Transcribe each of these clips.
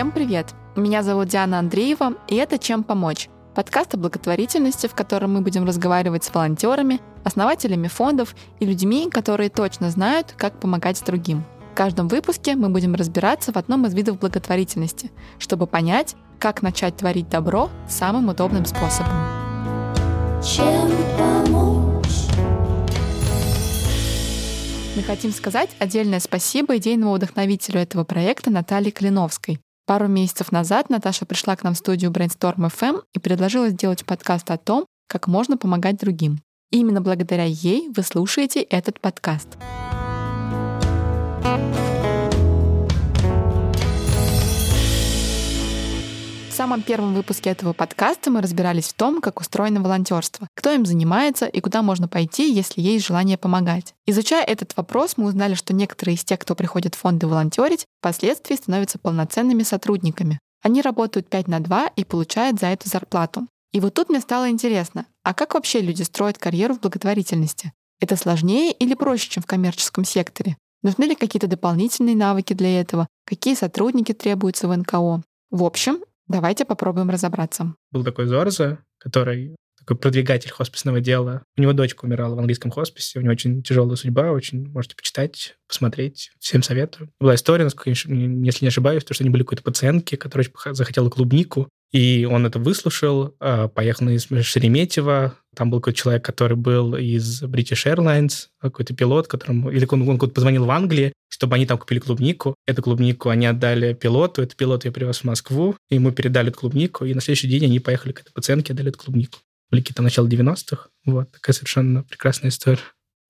Всем привет! Меня зовут Диана Андреева, и это «Чем помочь?» Подкаст о благотворительности, в котором мы будем разговаривать с волонтерами, основателями фондов и людьми, которые точно знают, как помогать другим. В каждом выпуске мы будем разбираться в одном из видов благотворительности, чтобы понять, как начать творить добро самым удобным способом. Чем помочь? Мы хотим сказать отдельное спасибо идейному вдохновителю этого проекта Наталье Клиновской. Пару месяцев назад Наташа пришла к нам в студию Brainstorm FM и предложила сделать подкаст о том, как можно помогать другим. И именно благодаря ей вы слушаете этот подкаст. Самом первом выпуске этого подкаста мы разбирались в том, как устроено волонтерство, кто им занимается и куда можно пойти, если есть желание помогать. Изучая этот вопрос, мы узнали, что некоторые из тех, кто приходит в фонды волонтерить, впоследствии становятся полноценными сотрудниками. Они работают 5 на 2 и получают за это зарплату. И вот тут мне стало интересно, а как вообще люди строят карьеру в благотворительности? Это сложнее или проще, чем в коммерческом секторе? Нужны ли какие-то дополнительные навыки для этого? Какие сотрудники требуются в НКО? В общем, Давайте попробуем разобраться. Был такой Зорза, который такой продвигатель хосписного дела. У него дочка умирала в английском хосписе, у него очень тяжелая судьба, очень можете почитать, посмотреть. Всем советую. Была история, насколько, если не ошибаюсь, то, что они были какой-то пациентки, которая захотела клубнику, и он это выслушал, а, поехал из Шереметьево. Там был какой-то человек, который был из British Airlines, какой-то пилот, которому... Или он, он позвонил в Англии, чтобы они там купили клубнику. Эту клубнику они отдали пилоту, этот пилот ее привез в Москву, и ему передали эту клубнику, и на следующий день они поехали к этой пациентке, отдали эту клубнику. Были какие-то начало 90-х. Вот, такая совершенно прекрасная история.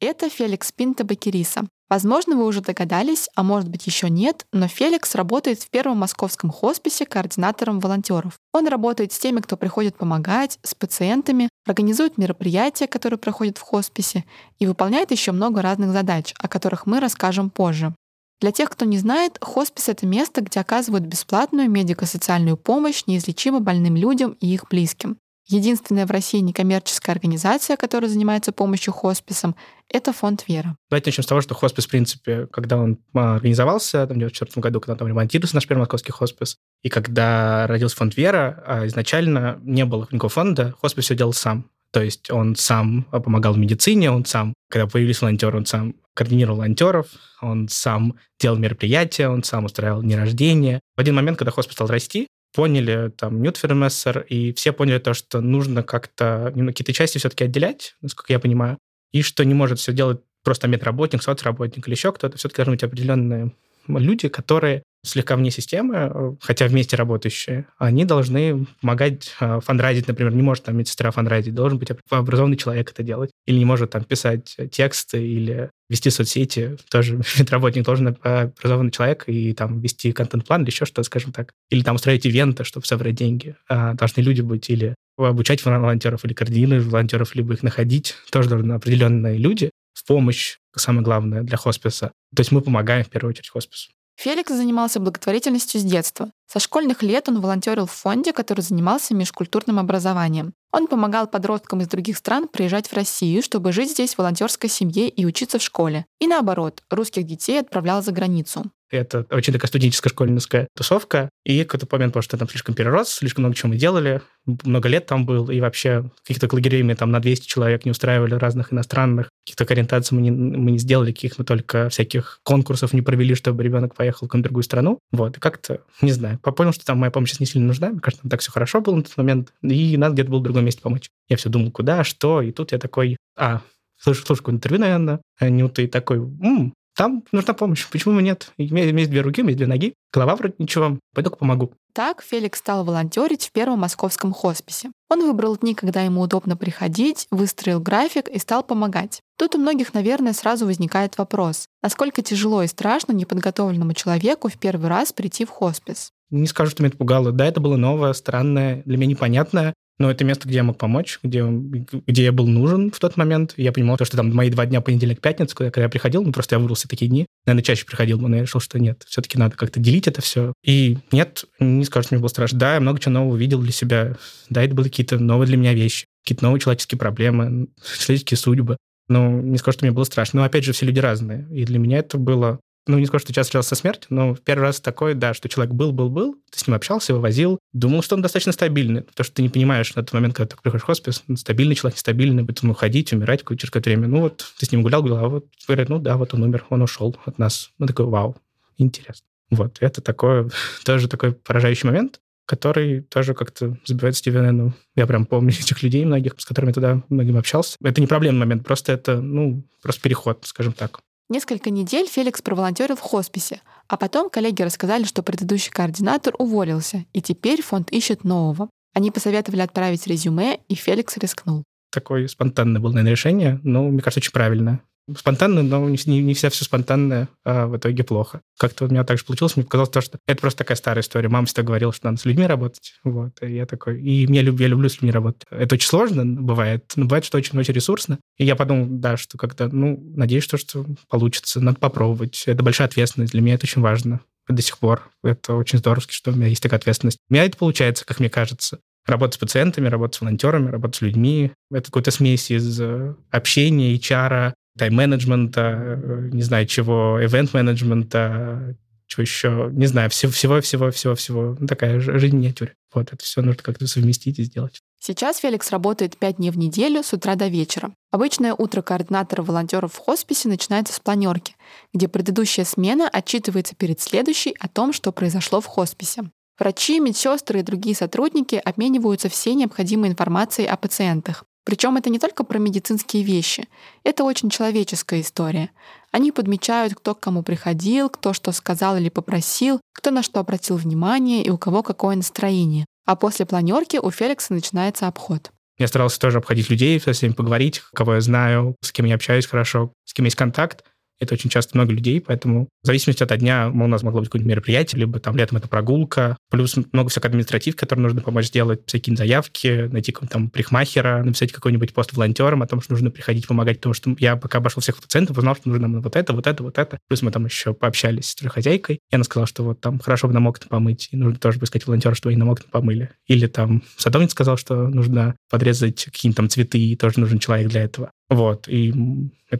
Это Феликс Пинта Бакериса. Возможно, вы уже догадались, а может быть еще нет, но Феликс работает в первом московском хосписе координатором волонтеров. Он работает с теми, кто приходит помогать, с пациентами, организует мероприятия, которые проходят в хосписе, и выполняет еще много разных задач, о которых мы расскажем позже. Для тех, кто не знает, хоспис — это место, где оказывают бесплатную медико-социальную помощь неизлечимо больным людям и их близким. Единственная в России некоммерческая организация, которая занимается помощью хосписам, это фонд «Вера». Давайте начнем с того, что хоспис, в принципе, когда он а, организовался, там, в 1994 году, когда там ремонтировался наш первый московский хоспис, и когда родился фонд «Вера», а, изначально не было никакого фонда, хоспис все делал сам. То есть он сам помогал в медицине, он сам, когда появились волонтеры, он сам координировал волонтеров, он сам делал мероприятия, он сам устраивал дни рождения. В один момент, когда хоспис стал расти, поняли там Ньютфермессер, и все поняли то, что нужно как-то ну, какие-то части все-таки отделять, насколько я понимаю, и что не может все делать просто медработник, соцработник или еще кто-то, все-таки должны быть определенные люди, которые слегка вне системы, э, хотя вместе работающие, они должны помогать э, фандрайзить, например, не может там медсестра фандрайзить, должен быть образованный человек это делать, или не может там писать тексты или вести соцсети, тоже медработник должен образованный человек и там вести контент-план или еще что-то, скажем так, или там устраивать ивенты, чтобы собрать деньги. А должны люди быть или обучать волонтеров, или координировать волонтеров, либо их находить, тоже должны определенные люди в помощь, самое главное, для хосписа. То есть мы помогаем в первую очередь хоспису. Феликс занимался благотворительностью с детства. Со школьных лет он волонтерил в фонде, который занимался межкультурным образованием. Он помогал подросткам из других стран приезжать в Россию, чтобы жить здесь в волонтерской семье и учиться в школе. И наоборот, русских детей отправлял за границу. Это очень такая студенческая школьницкая тусовка. И какой-то момент, потому что там слишком перерос, слишком много чего мы делали, много лет там был, и вообще каких-то лагерей мы там на 200 человек не устраивали, разных иностранных, каких-то ориентаций мы не, мы не сделали, каких мы только всяких конкурсов не провели, чтобы ребенок поехал в другую страну. Вот, и как-то, не знаю, понял, что там моя помощь сейчас не сильно нужна, мне кажется, так все хорошо было на тот момент, и надо где-то было в другом месте помочь. Я все думал, куда, что, и тут я такой, а, слушай, слушай, какое интервью, наверное, Нюта, и такой, м-м, там нужна помощь. Почему бы нет? У меня есть две руки, у меня есть две ноги. Голова вроде ничего. Пойду помогу. Так Феликс стал волонтерить в первом московском хосписе. Он выбрал дни, когда ему удобно приходить, выстроил график и стал помогать. Тут у многих, наверное, сразу возникает вопрос, насколько тяжело и страшно неподготовленному человеку в первый раз прийти в хоспис. Не скажу, что меня это пугало. Да, это было новое, странное, для меня непонятное. Но это место, где я мог помочь, где, где я был нужен в тот момент. Я понимал, что там мои два дня, понедельник, пятница, когда, я приходил, ну, просто я выбрал такие дни. Наверное, чаще приходил, но я решил, что нет, все-таки надо как-то делить это все. И нет, не скажу, что мне было страшно. Да, я много чего нового увидел для себя. Да, это были какие-то новые для меня вещи, какие-то новые человеческие проблемы, человеческие судьбы. Но не скажу, что мне было страшно. Но, опять же, все люди разные. И для меня это было ну, не скажу, что часто встречался со смертью, но первый раз такой, да, что человек был, был, был, ты с ним общался, вывозил, думал, что он достаточно стабильный, потому что ты не понимаешь на тот момент, когда ты приходишь в хоспис, стабильный человек, нестабильный, будет ему ходить, умирать через какое-то время. Ну вот, ты с ним гулял, гулял, а вот, говорят, ну да, вот он умер, он ушел от нас. Ну такой, вау, интересно. Вот, это такое, тоже такой поражающий момент, который тоже как-то забивает Стивена. Ну, я прям помню этих людей многих, с которыми туда многим общался. Это не проблемный момент, просто это, ну, просто переход, скажем так. Несколько недель Феликс проволонтерил в хосписе, а потом коллеги рассказали, что предыдущий координатор уволился, и теперь фонд ищет нового. Они посоветовали отправить резюме, и Феликс рискнул. Такое спонтанное было, наверное, решение, но, мне кажется, очень правильное спонтанно, но не, не, вся все спонтанное а в итоге плохо. Как-то у меня так же получилось. Мне показалось то, что это просто такая старая история. Мама всегда говорила, что надо с людьми работать. Вот. И я такой... И я, люб, я люблю с людьми работать. Это очень сложно бывает, но бывает, что очень-очень ресурсно. И я подумал, да, что когда... Ну, надеюсь, что, что получится. Надо попробовать. Это большая ответственность. Для меня это очень важно до сих пор. Это очень здорово, что у меня есть такая ответственность. У меня это получается, как мне кажется. Работа с пациентами, работа с волонтерами, работа с людьми. Это какой-то смесь из э, общения, HR, тайм-менеджмента, э, не знаю чего, event-менеджмента, чего еще, не знаю, всего-всего-всего-всего. Ну, такая жизнь миниатюре. Вот, это все нужно как-то совместить и сделать. Сейчас Феликс работает пять дней в неделю с утра до вечера. Обычное утро координатора волонтеров в хосписе начинается с планерки, где предыдущая смена отчитывается перед следующей о том, что произошло в хосписе. Врачи, медсестры и другие сотрудники обмениваются всей необходимой информацией о пациентах. Причем это не только про медицинские вещи, это очень человеческая история. Они подмечают, кто к кому приходил, кто что сказал или попросил, кто на что обратил внимание и у кого какое настроение. А после планерки у Феликса начинается обход. Я старался тоже обходить людей, со всеми поговорить, кого я знаю, с кем я общаюсь хорошо, с кем есть контакт. Это очень часто много людей, поэтому в зависимости от дня у нас могло быть какое-нибудь мероприятие, либо там летом это прогулка, плюс много всякой административ, которые нужно помочь сделать, всякие заявки, найти какого-нибудь там прихмахера, написать какой-нибудь пост волонтерам о том, что нужно приходить помогать, потому что я пока обошел всех пациентов, узнал, что нужно вот это, вот это, вот это. Плюс мы там еще пообщались с хозяйкой, и она сказала, что вот там хорошо бы нам окна помыть, и нужно тоже поискать волонтера, чтобы они нам окна помыли. Или там садовник сказал, что нужно подрезать какие-нибудь там цветы, и тоже нужен человек для этого. Вот, и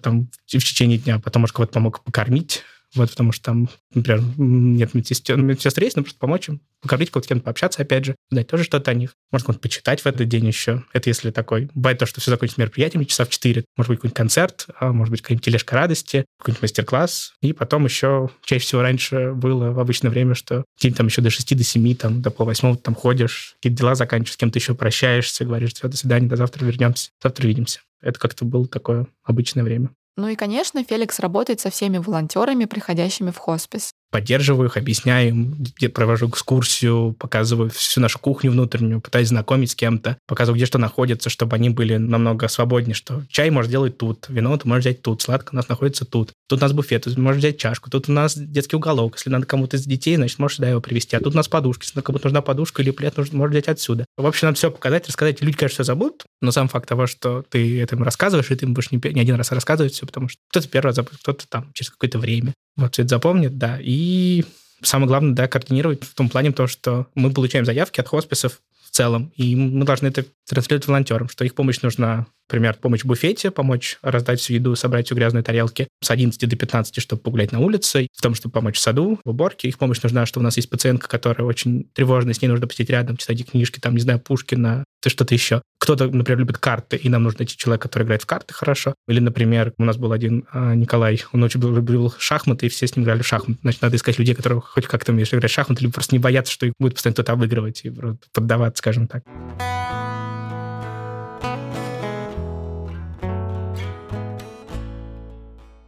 там в течение дня потом, может, кого-то помог покормить, вот, потому что там, например, нет медсестер, медсестры есть, но просто помочь им, покормить кого-то, кем-то пообщаться, опять же, дать тоже что-то о них. Может, кого-то почитать в этот день еще. Это если такой. Бывает то, что все закончится мероприятием часа в 4. Может быть, какой-нибудь концерт, а может быть, какая-нибудь тележка радости, какой-нибудь мастер-класс. И потом еще, чаще всего раньше было в обычное время, что день там еще до 6, до 7, там, до полвосьмого там ходишь, какие-то дела заканчиваешь, с кем-то еще прощаешься, говоришь, все, до свидания, до завтра вернемся, завтра увидимся. Это как-то было такое обычное время. Ну и, конечно, Феликс работает со всеми волонтерами, приходящими в хоспис поддерживаю их, объясняю им, где провожу экскурсию, показываю всю нашу кухню внутреннюю, пытаюсь знакомить с кем-то, показываю, где что находится, чтобы они были намного свободнее, что чай можешь делать тут, вино ты можешь взять тут, сладко у нас находится тут, тут у нас буфет, ты можешь взять чашку, тут у нас детский уголок, если надо кому-то из детей, значит, можешь сюда его привезти, а тут у нас подушки, если кому-то нужна подушка или плед, нужно, можешь взять отсюда. В общем, надо все показать, рассказать. Люди, конечно, все забудут, но сам факт того, что ты это им рассказываешь, и ты им будешь не, не один раз рассказывать все, потому что кто-то первый раз забудет, кто-то там через какое-то время. Вот это запомнит, да. И самое главное, да, координировать в том плане, то, что мы получаем заявки от хосписов в целом, и мы должны это транслировать волонтерам, что их помощь нужна Например, помощь в буфете, помочь раздать всю еду, собрать всю грязные тарелки с 11 до 15, чтобы погулять на улице, в том, чтобы помочь в саду, в уборке. Их помощь нужна, что у нас есть пациентка, которая очень тревожная, с ней нужно посидеть рядом, читать книжки, там, не знаю, Пушкина, ты что-то еще. Кто-то, например, любит карты, и нам нужно найти человека, который играет в карты хорошо. Или, например, у нас был один а, Николай, он очень любил шахматы, и все с ним играли в шахматы. Значит, надо искать людей, которые хоть как-то умеют играть в шахматы, либо просто не бояться, что их будет постоянно кто-то обыгрывать и поддаваться, скажем так.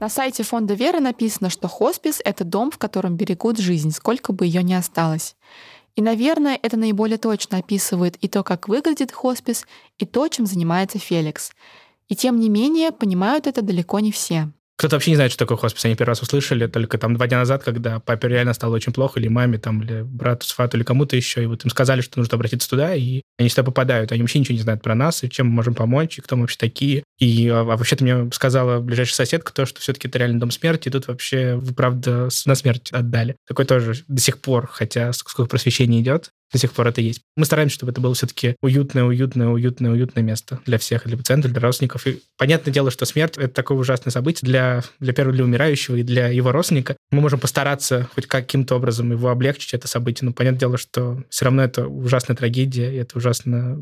На сайте фонда Веры написано, что хоспис — это дом, в котором берегут жизнь, сколько бы ее ни осталось. И, наверное, это наиболее точно описывает и то, как выглядит хоспис, и то, чем занимается Феликс. И тем не менее, понимают это далеко не все. Кто-то вообще не знает, что такое хоспис. Они первый раз услышали только там два дня назад, когда папе реально стало очень плохо, или маме, там, или брату, свату, или кому-то еще. И вот им сказали, что нужно обратиться туда, и они сюда попадают. Они вообще ничего не знают про нас, и чем мы можем помочь, и кто мы вообще такие. И а, а вообще-то мне сказала ближайшая соседка то, что все-таки это реально дом смерти, и тут вообще вы, правда, на смерть отдали. Такой тоже до сих пор, хотя сколько просвещения идет, до сих пор это есть. Мы стараемся, чтобы это было все-таки уютное, уютное, уютное, уютное место для всех, для пациентов, для родственников. И понятное дело, что смерть — это такое ужасное событие для, для первого, для умирающего и для его родственника. Мы можем постараться хоть каким-то образом его облегчить, это событие, но понятное дело, что все равно это ужасная трагедия, и это ужасно...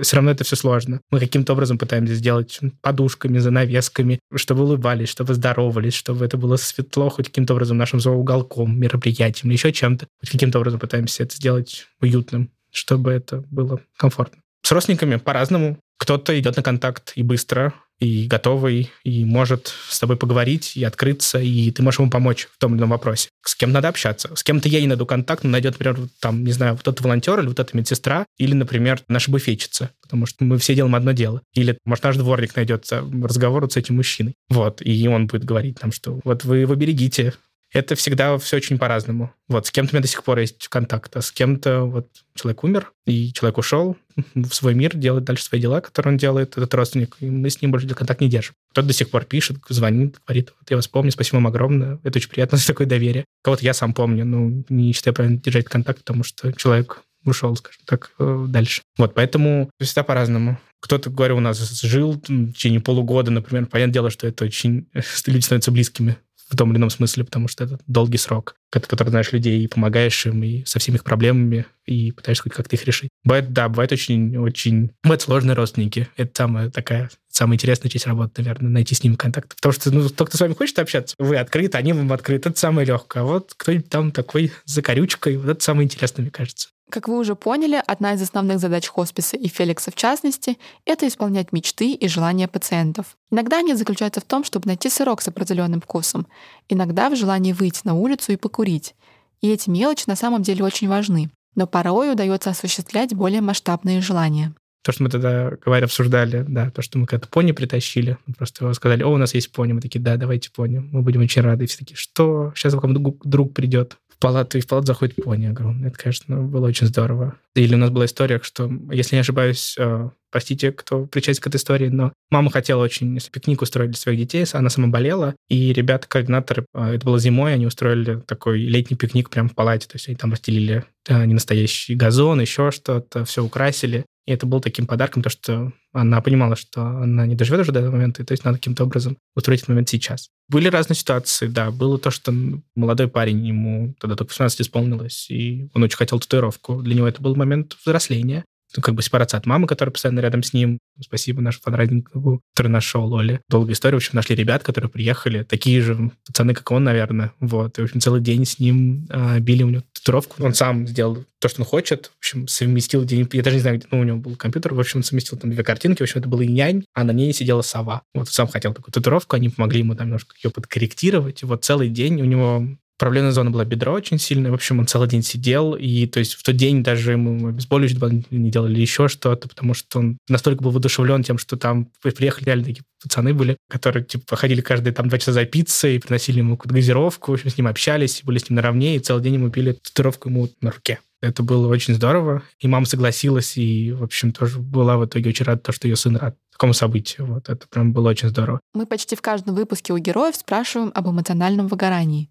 Все равно это все сложно. Мы каким-то образом пытаемся сделать подушками, занавесками, чтобы улыбались, чтобы здоровались, чтобы это было светло хоть каким-то образом нашим зооуголком, мероприятием, еще чем-то. Хоть каким-то образом пытаемся это сделать уютным, чтобы это было комфортно. С родственниками по-разному. Кто-то идет на контакт и быстро, и готовый, и может с тобой поговорить, и открыться, и ты можешь ему помочь в том или ином вопросе. С кем надо общаться. С кем-то я не найду контакт, но найдет, например, там, не знаю, вот этот волонтер или вот эта медсестра, или, например, наша буфетчица, потому что мы все делаем одно дело. Или, может, наш дворник найдется разговор вот с этим мужчиной. Вот, и он будет говорить нам, что вот вы его берегите, это всегда все очень по-разному. Вот, с кем-то у меня до сих пор есть контакт, а с кем-то вот человек умер, и человек ушел в свой мир, делает дальше свои дела, которые он делает, этот родственник, и мы с ним больше контакт не держим. Кто-то до сих пор пишет, звонит, говорит, вот я вас помню, спасибо вам огромное, это очень приятно, за такое доверие. Кого-то я сам помню, ну, не считаю правильно держать контакт, потому что человек ушел, скажем так, э, дальше. Вот, поэтому всегда по-разному. Кто-то, говорю, у нас жил в течение полугода, например. Понятное дело, что это очень... Люди становятся близкими в том или ином смысле, потому что это долгий срок, когда ты знаешь людей и помогаешь им, и со всеми их проблемами, и пытаешься хоть как-то их решить. Бывает, да, бывает очень, очень... Бывают сложные родственники. Это самая такая, самая интересная часть работы, наверное, найти с ними контакт. Потому что, ну, тот, кто с вами хочет общаться, вы открыты, они вам открыты. Это самое легкое. А вот кто-нибудь там такой за корючкой, вот это самое интересное, мне кажется. Как вы уже поняли, одна из основных задач хосписа и Феликса в частности — это исполнять мечты и желания пациентов. Иногда они заключаются в том, чтобы найти сырок с определенным вкусом, иногда в желании выйти на улицу и покурить. И эти мелочи на самом деле очень важны, но порой удается осуществлять более масштабные желания. То, что мы тогда, говоря, обсуждали, да, то, что мы когда-то пони притащили, просто сказали, о, у нас есть пони, мы такие, да, давайте пони, мы будем очень рады. И все такие, что? Сейчас вам друг придет в палату, и в палату заходит пони огромный. Это, конечно, было очень здорово. Или у нас была история, что, если не ошибаюсь, э, простите, кто причастен к этой истории, но мама хотела очень пикник устроить для своих детей, она сама болела, и ребята-координаторы, э, это было зимой, они устроили такой летний пикник прямо в палате, то есть они там расстелили э, ненастоящий газон, еще что-то, все украсили, и это был таким подарком, то, что она понимала, что она не доживет уже до этого момента, и то есть надо каким-то образом устроить этот момент сейчас. Были разные ситуации, да. Было то, что молодой парень, ему тогда только 18 исполнилось, и он очень хотел татуировку. Для него это был момент взросления как бы сепарация от мамы, которая постоянно рядом с ним. Спасибо нашему фанрайдингу, который нашел Оли. Долгая история. В общем, нашли ребят, которые приехали. Такие же пацаны, как он, наверное. Вот. И, в общем, целый день с ним а, били у него татуировку. Он сам сделал то, что он хочет. В общем, совместил день... Я даже не знаю, где ну, у него был компьютер. В общем, он совместил там две картинки. В общем, это был инь а на ней сидела сова. Вот сам хотел такую татуировку. Они помогли ему там немножко ее подкорректировать. И вот целый день у него Проблемная зона была бедро очень сильная. В общем, он целый день сидел. И то есть в тот день даже ему обезболивающие не делали еще что-то, потому что он настолько был воодушевлен тем, что там приехали реально такие пацаны были, которые типа ходили каждые там два часа за пиццей, приносили ему газировку, в общем, с ним общались, были с ним наравне, и целый день ему пили татуировку ему на руке. Это было очень здорово. И мама согласилась, и, в общем, тоже была в итоге очень рада, то, что ее сын рад такому событию. Вот это прям было очень здорово. Мы почти в каждом выпуске у героев спрашиваем об эмоциональном выгорании.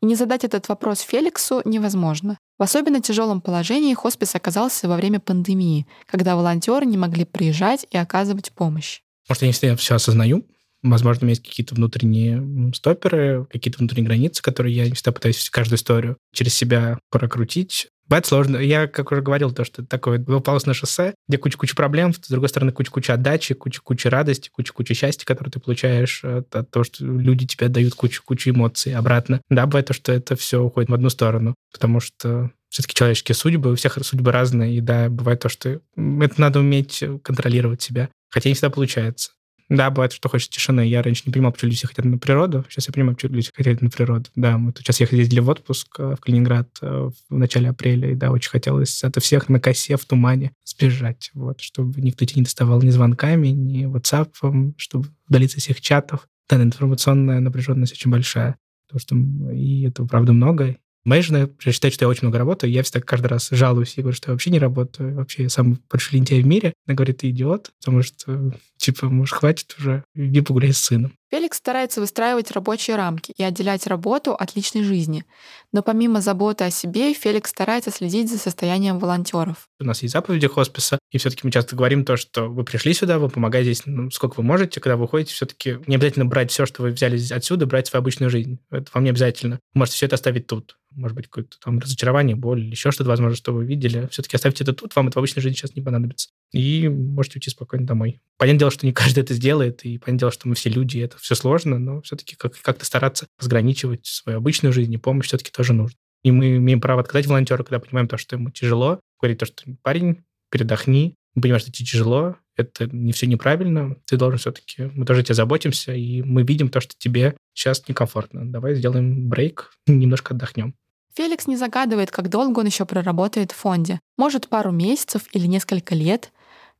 И не задать этот вопрос Феликсу невозможно. В особенно тяжелом положении хоспис оказался во время пандемии, когда волонтеры не могли приезжать и оказывать помощь. Может, я не всегда все осознаю, Возможно, у меня есть какие-то внутренние стоперы, какие-то внутренние границы, которые я не всегда пытаюсь каждую историю через себя прокрутить. Бывает сложно. Я, как уже говорил, то, что такое двухполосное шоссе, где куча-куча проблем, с другой стороны, куча-куча отдачи, куча-куча радости, куча-куча счастья, которое ты получаешь от, от того, что люди тебе дают кучу-кучу эмоций обратно. Да, бывает то, что это все уходит в одну сторону, потому что все-таки человеческие судьбы, у всех судьбы разные, и да, бывает то, что это надо уметь контролировать себя, хотя не всегда получается. Да, бывает, что хочется тишины. Я раньше не понимал, почему люди хотят на природу. Сейчас я понимаю, почему люди хотят на природу. Да, мы сейчас ездили в отпуск э, в Калининград э, в начале апреля, и да, очень хотелось от всех на косе в тумане сбежать, вот, чтобы никто тебя не доставал ни звонками, ни WhatsApp, чтобы удалиться всех чатов. Да, информационная напряженность очень большая, потому что и этого, правда, много, Моя жена считает, что я очень много работаю. Я всегда каждый раз жалуюсь и говорю, что я вообще не работаю. Вообще я самый большой лентяй в мире. Она говорит, ты идиот, потому что, типа, может, хватит уже, иди погуляй с сыном. Феликс старается выстраивать рабочие рамки и отделять работу от личной жизни. Но помимо заботы о себе, Феликс старается следить за состоянием волонтеров. У нас есть заповеди хосписа, и все-таки мы часто говорим то, что вы пришли сюда, вы помогаете здесь, ну, сколько вы можете, когда вы уходите, все-таки не обязательно брать все, что вы взяли отсюда, брать свою обычную жизнь. Это вам не обязательно. Вы можете все это оставить тут. Может быть, какое-то там разочарование, боль, еще что-то, возможно, что вы видели. Все-таки оставьте это тут, вам это в обычной жизни сейчас не понадобится. И можете уйти спокойно домой. Понятное дело, что не каждый это сделает, и понятное дело, что мы все люди, и это все сложно, но все-таки как- как-то стараться разграничивать свою обычную жизнь и помощь все-таки тоже нужно. И мы имеем право отказать волонтеру, когда понимаем то, что ему тяжело, говорить то, что парень, передохни, мы понимаем, что тебе тяжело, это не все неправильно, ты должен все-таки, мы тоже тебе заботимся, и мы видим то, что тебе сейчас некомфортно. Давай сделаем брейк, немножко отдохнем. Феликс не загадывает, как долго он еще проработает в фонде. Может, пару месяцев или несколько лет.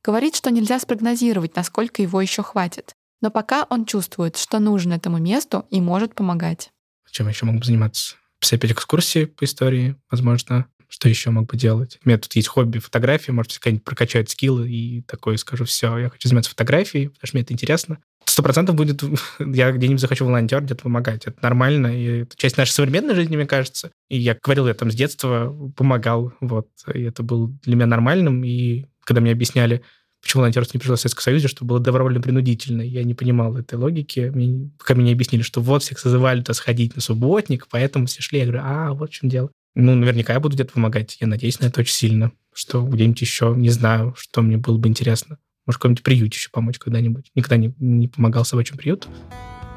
Говорит, что нельзя спрогнозировать, насколько его еще хватит. Но пока он чувствует, что нужен этому месту и может помогать. Чем еще мог бы заниматься? Писать экскурсии по истории, возможно. Что еще мог бы делать? У меня тут есть хобби фотографии, может, какая-нибудь прокачать скиллы и такое скажу, все, я хочу заниматься фотографией, потому что мне это интересно. Сто процентов будет, я где-нибудь захочу волонтер где-то помогать. Это нормально, и это часть нашей современной жизни, мне кажется. И я говорил, я там с детства помогал, вот, и это было для меня нормальным, и когда мне объясняли, почему волонтерство не пришло в Советском Союзе, что было добровольно-принудительно. Я не понимал этой логики. Мне, пока мне объяснили, что вот всех созывали туда сходить на субботник, поэтому все шли. Я говорю, а, вот в чем дело. Ну, наверняка я буду где-то помогать. Я надеюсь на это очень сильно. Что где-нибудь еще, не знаю, что мне было бы интересно. Может, какой-нибудь приют еще помочь когда-нибудь. Никогда не, не помогал собачьим приюту.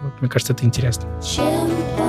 Вот, мне кажется, это интересно. Чем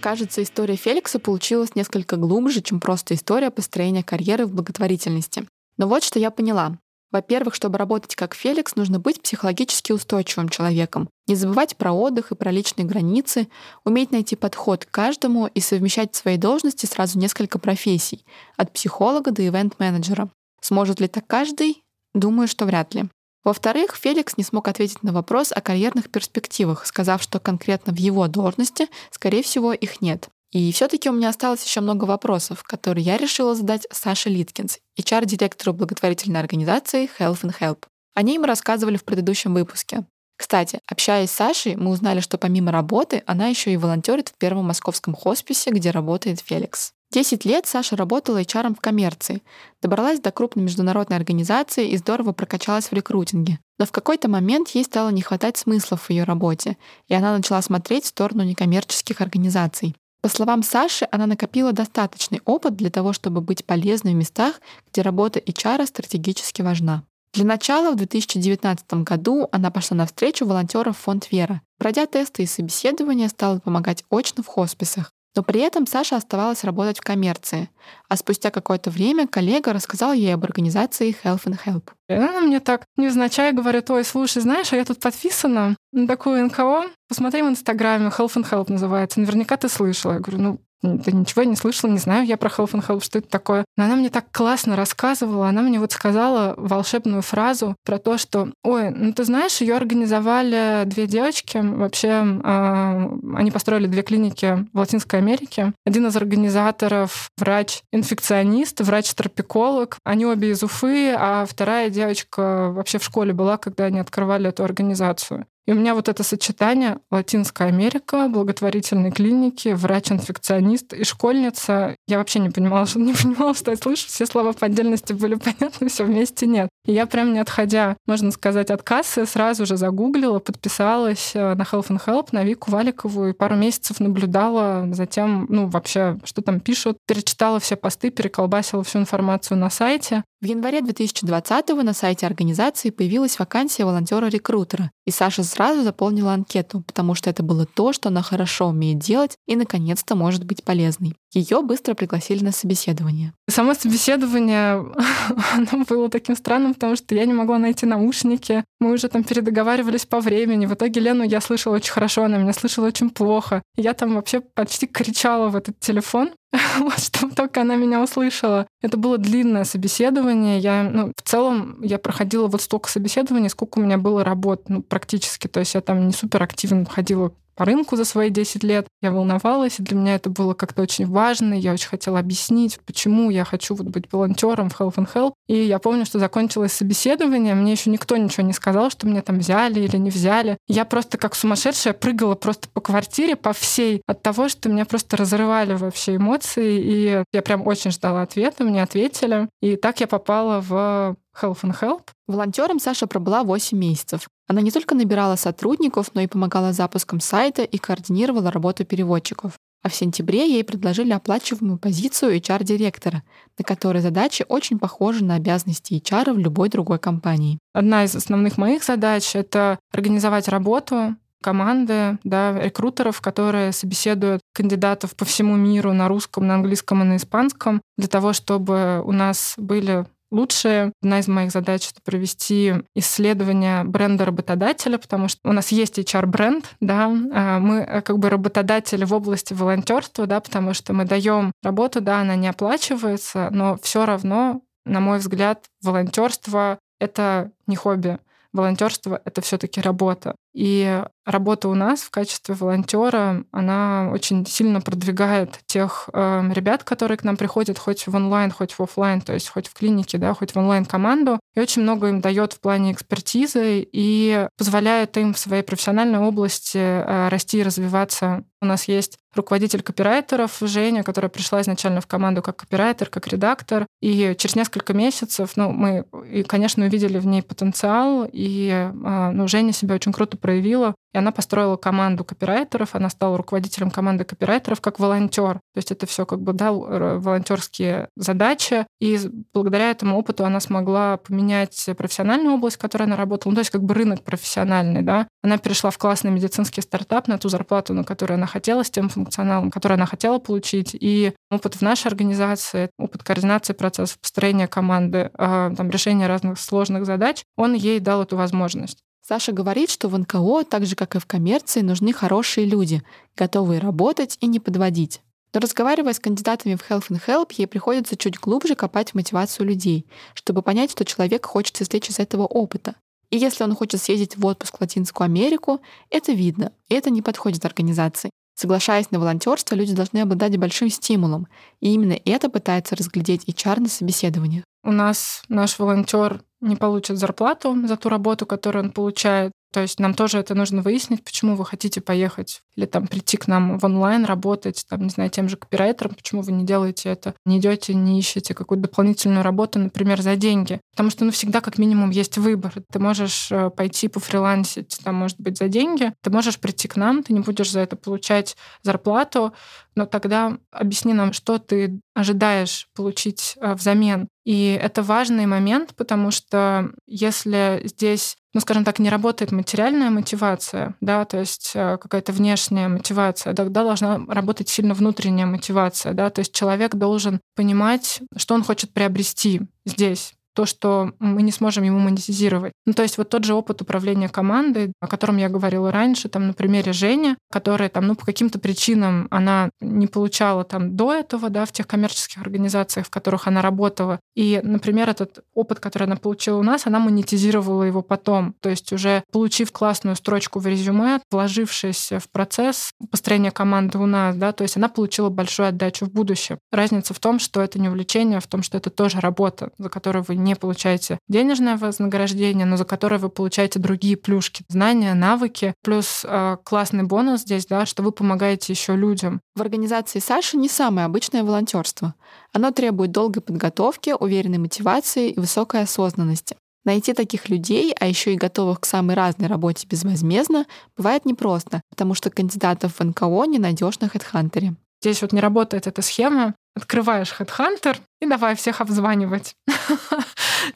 Кажется, история Феликса получилась несколько глубже, чем просто история построения карьеры в благотворительности. Но вот что я поняла. Во-первых, чтобы работать как Феликс, нужно быть психологически устойчивым человеком, не забывать про отдых и про личные границы, уметь найти подход к каждому и совмещать в своей должности сразу несколько профессий, от психолога до ивент-менеджера. Сможет ли так каждый? Думаю, что вряд ли. Во-вторых, Феликс не смог ответить на вопрос о карьерных перспективах, сказав, что конкретно в его должности, скорее всего, их нет. И все-таки у меня осталось еще много вопросов, которые я решила задать Саше Литкинс, HR-директору благотворительной организации Health and Help. О ней мы рассказывали в предыдущем выпуске. Кстати, общаясь с Сашей, мы узнали, что помимо работы она еще и волонтерит в первом московском хосписе, где работает Феликс. Десять лет Саша работала HR в коммерции, добралась до крупной международной организации и здорово прокачалась в рекрутинге. Но в какой-то момент ей стало не хватать смыслов в ее работе, и она начала смотреть в сторону некоммерческих организаций. По словам Саши, она накопила достаточный опыт для того, чтобы быть полезной в местах, где работа HR стратегически важна. Для начала в 2019 году она пошла на встречу волонтеров фонд «Вера». Пройдя тесты и собеседования, стала помогать очно в хосписах. Но при этом Саша оставалась работать в коммерции. А спустя какое-то время коллега рассказал ей об организации Health and Help. И она мне так невзначай говорит, ой, слушай, знаешь, а я тут подписана на такую НКО, посмотри в Инстаграме, Health and Help называется, наверняка ты слышала. Я говорю, ну, да ничего не слышала, не знаю я про Health and Help, что это такое. Но она мне так классно рассказывала, она мне вот сказала волшебную фразу про то, что, ой, ну ты знаешь, ее организовали две девочки, вообще э, они построили две клиники в Латинской Америке. Один из организаторов врач-инфекционист, врач-тропиколог, они обе из Уфы, а вторая девочка вообще в школе была, когда они открывали эту организацию. И у меня вот это сочетание Латинская Америка, благотворительные клиники, врач-инфекционист и школьница. Я вообще не понимала, что, не понимала, что я слышу. Все слова по отдельности были понятны, все вместе нет. И я прям не отходя, можно сказать, от кассы, сразу же загуглила, подписалась э, на Health and Help, на Вику Валикову, и пару месяцев наблюдала за тем, ну, вообще, что там пишут. Перечитала все посты, переколбасила всю информацию на сайте. В январе 2020 на сайте организации появилась вакансия волонтера-рекрутера, и Саша сразу заполнила анкету, потому что это было то, что она хорошо умеет делать и, наконец-то, может быть полезной. Ее быстро пригласили на собеседование. Само собеседование оно было таким странным, потому что я не могла найти наушники. Мы уже там передоговаривались по времени. В итоге Лену я слышала очень хорошо, она меня слышала очень плохо. Я там вообще почти кричала в этот телефон, вот, чтобы только она меня услышала. Это было длинное собеседование. Я, ну, в целом, я проходила вот столько собеседований, сколько у меня было работ, ну, практически. То есть я там не супер активно ходила по рынку за свои 10 лет. Я волновалась, и для меня это было как-то очень важно. Я очень хотела объяснить, почему я хочу вот быть волонтером в Health and Help. И я помню, что закончилось собеседование, мне еще никто ничего не сказал, что меня там взяли или не взяли. Я просто как сумасшедшая прыгала просто по квартире, по всей, от того, что меня просто разрывали вообще эмоции. И я прям очень ждала ответа, мне ответили. И так я попала в Health and Help. Волонтером Саша пробыла 8 месяцев. Она не только набирала сотрудников, но и помогала запуском сайта и координировала работу переводчиков. А в сентябре ей предложили оплачиваемую позицию HR-директора, на которой задачи очень похожи на обязанности HR в любой другой компании. Одна из основных моих задач — это организовать работу команды, да, рекрутеров, которые собеседуют кандидатов по всему миру на русском, на английском и на испанском, для того, чтобы у нас были лучшее. Одна из моих задач — это провести исследование бренда работодателя, потому что у нас есть HR-бренд, да, а мы э, как бы работодатели в области волонтерства, да, потому что мы даем работу, да, она не оплачивается, но все равно, на мой взгляд, волонтерство — это не хобби. Волонтерство — это все-таки работа. И работа у нас в качестве волонтера, она очень сильно продвигает тех э, ребят, которые к нам приходят хоть в онлайн, хоть в офлайн, то есть хоть в клинике, да, хоть в онлайн-команду, и очень много им дает в плане экспертизы и позволяет им в своей профессиональной области э, расти и развиваться. У нас есть руководитель копирайтеров Женя, которая пришла изначально в команду как копирайтер, как редактор. И через несколько месяцев, ну, мы, и, конечно, увидели в ней потенциал, и э, ну, Женя себя очень круто проявила. И она построила команду копирайтеров, она стала руководителем команды копирайтеров как волонтер. То есть это все как бы дал волонтерские задачи. И благодаря этому опыту она смогла поменять профессиональную область, в которой она работала. Ну, то есть как бы рынок профессиональный, да. Она перешла в классный медицинский стартап на ту зарплату, на которую она хотела, с тем функционалом, который она хотела получить. И опыт в нашей организации, опыт координации процессов, построения команды, а, там, решения разных сложных задач, он ей дал эту возможность. Саша говорит, что в НКО, так же как и в коммерции, нужны хорошие люди, готовые работать и не подводить. Но разговаривая с кандидатами в Health and Help, ей приходится чуть глубже копать в мотивацию людей, чтобы понять, что человек хочет извлечь из этого опыта. И если он хочет съездить в отпуск в Латинскую Америку, это видно, и это не подходит организации. Соглашаясь на волонтерство, люди должны обладать большим стимулом, и именно это пытается разглядеть HR на собеседованиях. У нас наш волонтер не получит зарплату за ту работу, которую он получает. То есть нам тоже это нужно выяснить, почему вы хотите поехать или там прийти к нам в онлайн работать, там, не знаю, тем же копирайтером, почему вы не делаете это, не идете, не ищете какую-то дополнительную работу, например, за деньги. Потому что, ну, всегда как минимум есть выбор. Ты можешь э, пойти пофрилансить, там, может быть, за деньги, ты можешь прийти к нам, ты не будешь за это получать зарплату, но тогда объясни нам, что ты ожидаешь получить э, взамен. И это важный момент, потому что если здесь ну, скажем так, не работает материальная мотивация, да, то есть э, какая-то внешняя мотивация, тогда должна работать сильно внутренняя мотивация, да, то есть человек должен понимать, что он хочет приобрести здесь, то, что мы не сможем ему монетизировать. Ну, то есть вот тот же опыт управления командой, о котором я говорила раньше, там, на примере Жени, которая там, ну, по каким-то причинам она не получала там до этого, да, в тех коммерческих организациях, в которых она работала. И, например, этот опыт, который она получила у нас, она монетизировала его потом. То есть уже получив классную строчку в резюме, вложившись в процесс построения команды у нас, да, то есть она получила большую отдачу в будущем. Разница в том, что это не увлечение, а в том, что это тоже работа, за которую вы не получаете денежное вознаграждение, но за которое вы получаете другие плюшки, знания, навыки, плюс э, классный бонус здесь, да, что вы помогаете еще людям. В организации Саши не самое обычное волонтерство. Оно требует долгой подготовки, уверенной мотивации и высокой осознанности. Найти таких людей, а еще и готовых к самой разной работе безвозмездно, бывает непросто, потому что кандидатов в НКО не найдешь на HeadHunter. Здесь вот не работает эта схема. Открываешь HeadHunter и давай всех обзванивать.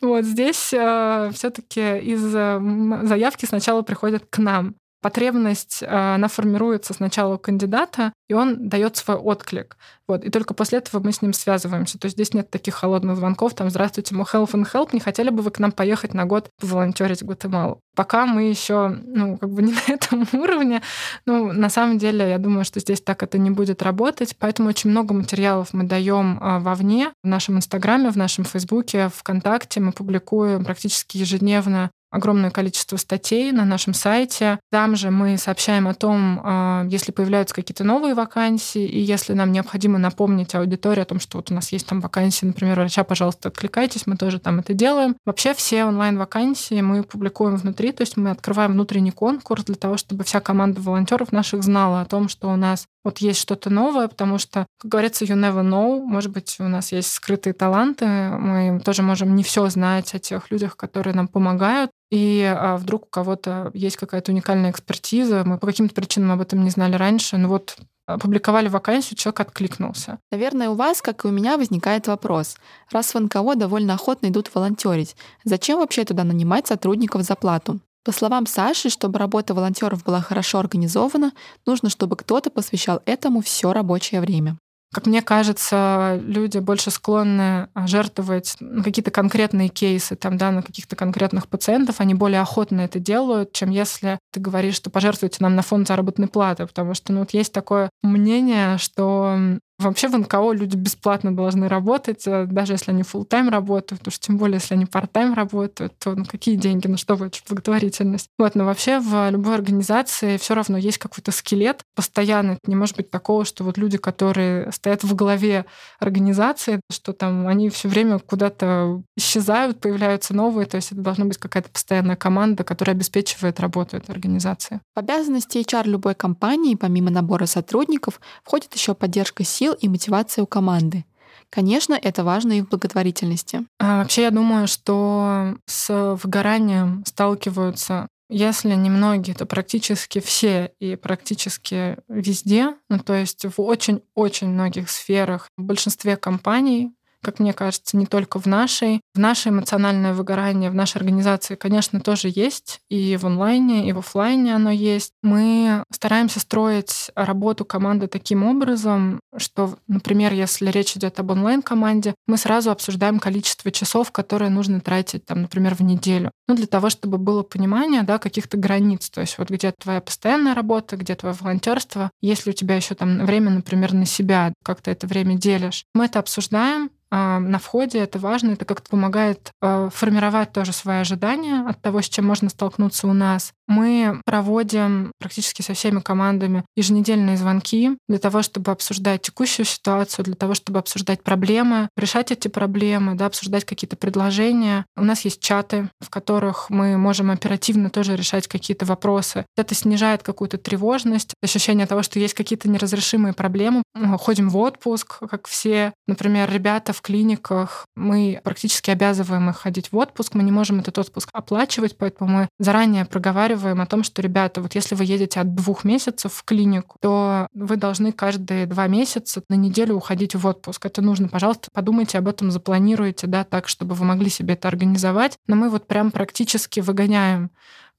Вот здесь э, все-таки из э, заявки сначала приходят к нам. Потребность, э, она формируется сначала у кандидата, и он дает свой отклик. Вот. И только после этого мы с ним связываемся. То есть здесь нет таких холодных звонков, там, здравствуйте, мы Health and Help, не хотели бы вы к нам поехать на год волонтерить в Гватемалу? Пока мы еще, ну, как бы не на этом уровне, ну, на самом деле, я думаю, что здесь так это не будет работать, поэтому очень много материалов мы даем а, вовне, в нашем Инстаграме, в нашем Фейсбуке, ВКонтакте, мы публикуем практически ежедневно огромное количество статей на нашем сайте. Там же мы сообщаем о том, а, если появляются какие-то новые вакансии, и если нам необходимо напомнить аудитории о том, что вот у нас есть там вакансии, например, врача, пожалуйста, откликайтесь, мы тоже там это делаем. Вообще все онлайн-вакансии мы публикуем внутри, то есть мы открываем внутренний конкурс для того, чтобы вся команда волонтеров наших знала о том, что у нас вот есть что-то новое, потому что, как говорится, you never know. Может быть, у нас есть скрытые таланты, мы тоже можем не все знать о тех людях, которые нам помогают. И а вдруг у кого-то есть какая-то уникальная экспертиза, мы по каким-то причинам об этом не знали раньше, но вот опубликовали вакансию, человек откликнулся. Наверное, у вас, как и у меня, возникает вопрос. Раз в НКО довольно охотно идут волонтерить, зачем вообще туда нанимать сотрудников за плату? По словам Саши, чтобы работа волонтеров была хорошо организована, нужно, чтобы кто-то посвящал этому все рабочее время. Как мне кажется, люди больше склонны а, жертвовать на какие-то конкретные кейсы, там, да, на каких-то конкретных пациентов, они более охотно это делают, чем если ты говоришь, что пожертвуйте нам на фонд заработной платы, потому что ну, вот есть такое мнение, что Вообще в НКО люди бесплатно должны работать, э, даже если они full тайм работают, уж тем более, если они part-time работают, то ну, какие деньги, ну что вы, благотворительность. Вот, но вообще в любой организации все равно есть какой-то скелет постоянный. Не может быть такого, что вот люди, которые стоят в главе организации, что там они все время куда-то исчезают, появляются новые, то есть это должна быть какая-то постоянная команда, которая обеспечивает работу этой организации. В обязанности HR любой компании, помимо набора сотрудников, входит еще поддержка сил сил и мотивация у команды. Конечно, это важно и в благотворительности. А вообще, я думаю, что с выгоранием сталкиваются если не многие, то практически все и практически везде. Ну, то есть в очень-очень многих сферах, в большинстве компаний как мне кажется, не только в нашей. В наше эмоциональное выгорание в нашей организации, конечно, тоже есть. И в онлайне, и в офлайне оно есть. Мы стараемся строить работу команды таким образом, что, например, если речь идет об онлайн-команде, мы сразу обсуждаем количество часов, которые нужно тратить, там, например, в неделю. Ну, для того, чтобы было понимание да, каких-то границ. То есть вот где твоя постоянная работа, где твое волонтерство, если у тебя еще там время, например, на себя, как ты это время делишь. Мы это обсуждаем, на входе, это важно, это как-то помогает а, формировать тоже свои ожидания от того, с чем можно столкнуться у нас. Мы проводим практически со всеми командами еженедельные звонки для того, чтобы обсуждать текущую ситуацию, для того, чтобы обсуждать проблемы, решать эти проблемы, да, обсуждать какие-то предложения. У нас есть чаты, в которых мы можем оперативно тоже решать какие-то вопросы. Это снижает какую-то тревожность, ощущение того, что есть какие-то неразрешимые проблемы. Мы ходим в отпуск, как все. Например, ребята в клиниках, мы практически обязываем их ходить в отпуск. Мы не можем этот отпуск оплачивать, поэтому мы заранее проговариваем о том, что, ребята, вот если вы едете от двух месяцев в клинику, то вы должны каждые два месяца на неделю уходить в отпуск. Это нужно, пожалуйста, подумайте об этом, запланируйте, да, так, чтобы вы могли себе это организовать. Но мы вот прям практически выгоняем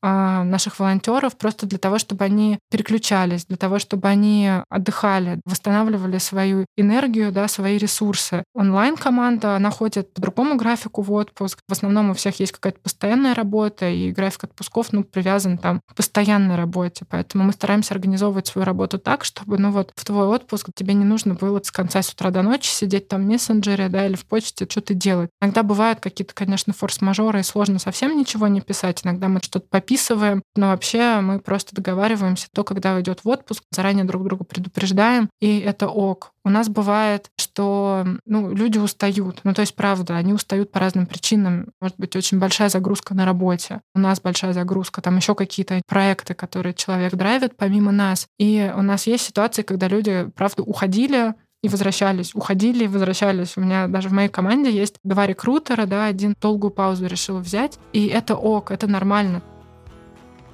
наших волонтеров просто для того, чтобы они переключались, для того, чтобы они отдыхали, восстанавливали свою энергию, да, свои ресурсы. Онлайн-команда, она ходит по другому графику в отпуск. В основном у всех есть какая-то постоянная работа, и график отпусков ну, привязан там, к постоянной работе. Поэтому мы стараемся организовывать свою работу так, чтобы ну, вот, в твой отпуск тебе не нужно было с конца с утра до ночи сидеть там в мессенджере да, или в почте, что-то делать. Иногда бывают какие-то, конечно, форс-мажоры, и сложно совсем ничего не писать. Иногда мы что-то пописываем, записываем, но вообще мы просто договариваемся, то, когда идет в отпуск, заранее друг друга предупреждаем, и это ок. У нас бывает, что ну, люди устают. Ну, то есть, правда, они устают по разным причинам. Может быть, очень большая загрузка на работе. У нас большая загрузка, там еще какие-то проекты, которые человек драйвит помимо нас. И у нас есть ситуации, когда люди, правда, уходили, и возвращались, уходили и возвращались. У меня даже в моей команде есть два рекрутера, да, один долгую паузу решил взять, и это ок, это нормально.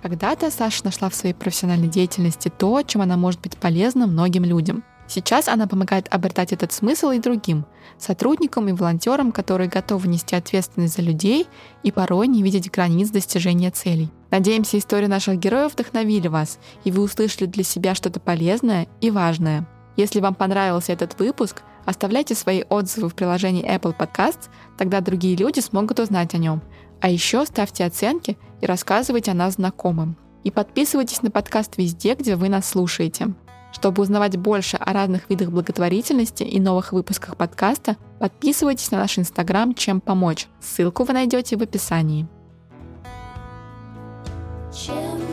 Когда-то Саша нашла в своей профессиональной деятельности то, чем она может быть полезна многим людям. Сейчас она помогает обретать этот смысл и другим, сотрудникам и волонтерам, которые готовы нести ответственность за людей и порой не видеть границ достижения целей. Надеемся, истории наших героев вдохновили вас, и вы услышали для себя что-то полезное и важное. Если вам понравился этот выпуск, оставляйте свои отзывы в приложении Apple Podcasts, тогда другие люди смогут узнать о нем – а еще ставьте оценки и рассказывайте о нас знакомым. И подписывайтесь на подкаст везде, где вы нас слушаете. Чтобы узнавать больше о разных видах благотворительности и новых выпусках подкаста, подписывайтесь на наш инстаграм «Чем помочь». Ссылку вы найдете в описании. Чем